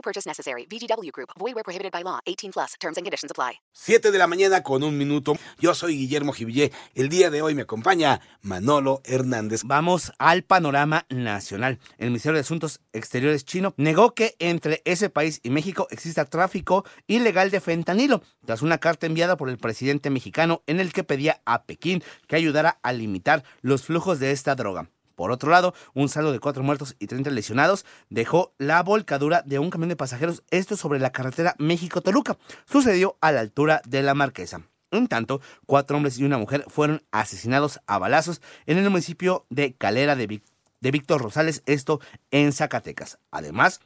No purchase necessary. VGW Group. Void where prohibited by law. 18 plus. Terms and conditions apply. 7 de la mañana con un minuto. Yo soy Guillermo Jivillé. El día de hoy me acompaña Manolo Hernández. Vamos al panorama nacional. El Ministerio de Asuntos Exteriores chino negó que entre ese país y México exista tráfico ilegal de fentanilo, tras una carta enviada por el presidente mexicano en el que pedía a Pekín que ayudara a limitar los flujos de esta droga. Por otro lado, un saldo de cuatro muertos y 30 lesionados dejó la volcadura de un camión de pasajeros, esto sobre la carretera México-Toluca. Sucedió a la altura de la Marquesa. En tanto, cuatro hombres y una mujer fueron asesinados a balazos en el municipio de Calera de, de Víctor Rosales, esto en Zacatecas. Además,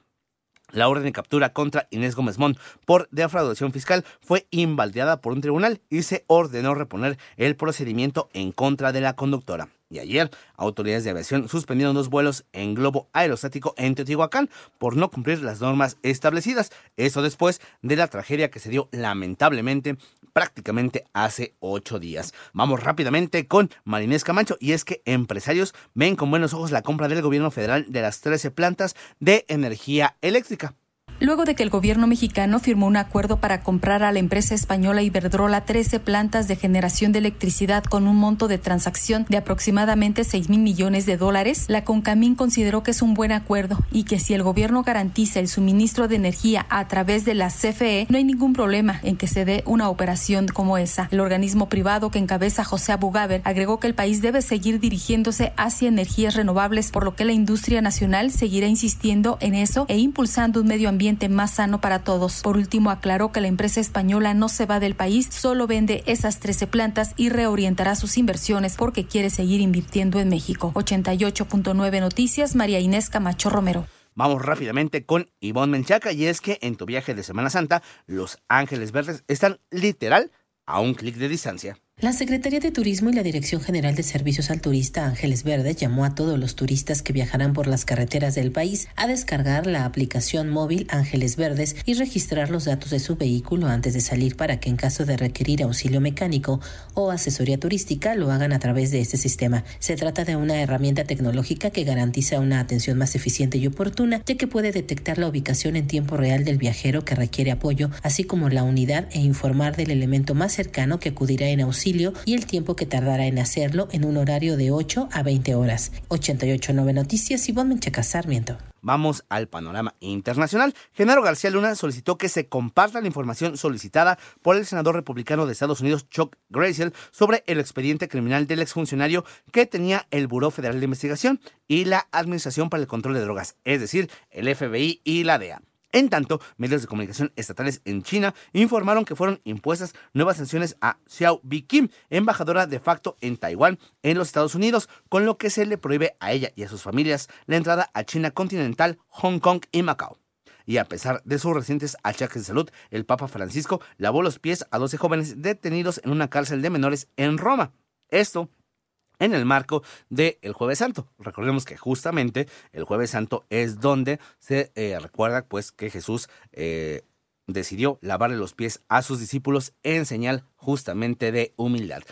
la orden de captura contra Inés Gómez Mont por defraudación fiscal fue invalidada por un tribunal y se ordenó reponer el procedimiento en contra de la conductora. Y ayer, autoridades de aviación suspendieron dos vuelos en globo aerostático en Teotihuacán por no cumplir las normas establecidas. Eso después de la tragedia que se dio lamentablemente prácticamente hace ocho días. Vamos rápidamente con Marinés Camacho y es que empresarios ven con buenos ojos la compra del gobierno federal de las 13 plantas de energía eléctrica. Luego de que el gobierno mexicano firmó un acuerdo para comprar a la empresa española Iberdrola 13 plantas de generación de electricidad con un monto de transacción de aproximadamente 6 mil millones de dólares, la Concamín consideró que es un buen acuerdo y que si el gobierno garantiza el suministro de energía a través de la CFE, no hay ningún problema en que se dé una operación como esa. El organismo privado que encabeza José Abugaber agregó que el país debe seguir dirigiéndose hacia energías renovables, por lo que la industria nacional seguirá insistiendo en eso e impulsando un medio ambiente más sano para todos. Por último, aclaró que la empresa española no se va del país, solo vende esas 13 plantas y reorientará sus inversiones porque quiere seguir invirtiendo en México. 88.9 Noticias, María Inés Camacho Romero. Vamos rápidamente con Ivonne Menchaca y es que en tu viaje de Semana Santa, Los Ángeles Verdes están literal a un clic de distancia. La Secretaría de Turismo y la Dirección General de Servicios al Turista Ángeles Verdes llamó a todos los turistas que viajarán por las carreteras del país a descargar la aplicación móvil Ángeles Verdes y registrar los datos de su vehículo antes de salir para que en caso de requerir auxilio mecánico o asesoría turística lo hagan a través de este sistema. Se trata de una herramienta tecnológica que garantiza una atención más eficiente y oportuna, ya que puede detectar la ubicación en tiempo real del viajero que requiere apoyo, así como la unidad e informar del elemento más cercano que acudirá en auxilio y el tiempo que tardará en hacerlo en un horario de 8 a 20 horas. 889 Noticias, Ivonne Menchaca Sarmiento. Vamos al panorama internacional. Genaro García Luna solicitó que se comparta la información solicitada por el senador republicano de Estados Unidos, Chuck Grassley, sobre el expediente criminal del exfuncionario que tenía el Buró Federal de Investigación y la Administración para el Control de Drogas, es decir, el FBI y la DEA. En tanto, medios de comunicación estatales en China informaron que fueron impuestas nuevas sanciones a Xiao Bi Kim, embajadora de facto en Taiwán, en los Estados Unidos, con lo que se le prohíbe a ella y a sus familias la entrada a China continental, Hong Kong y Macao. Y a pesar de sus recientes achaques de salud, el Papa Francisco lavó los pies a 12 jóvenes detenidos en una cárcel de menores en Roma. Esto en el marco del Jueves Santo. Recordemos que justamente el Jueves Santo es donde se eh, recuerda pues que Jesús eh, decidió lavarle los pies a sus discípulos en señal justamente de humildad.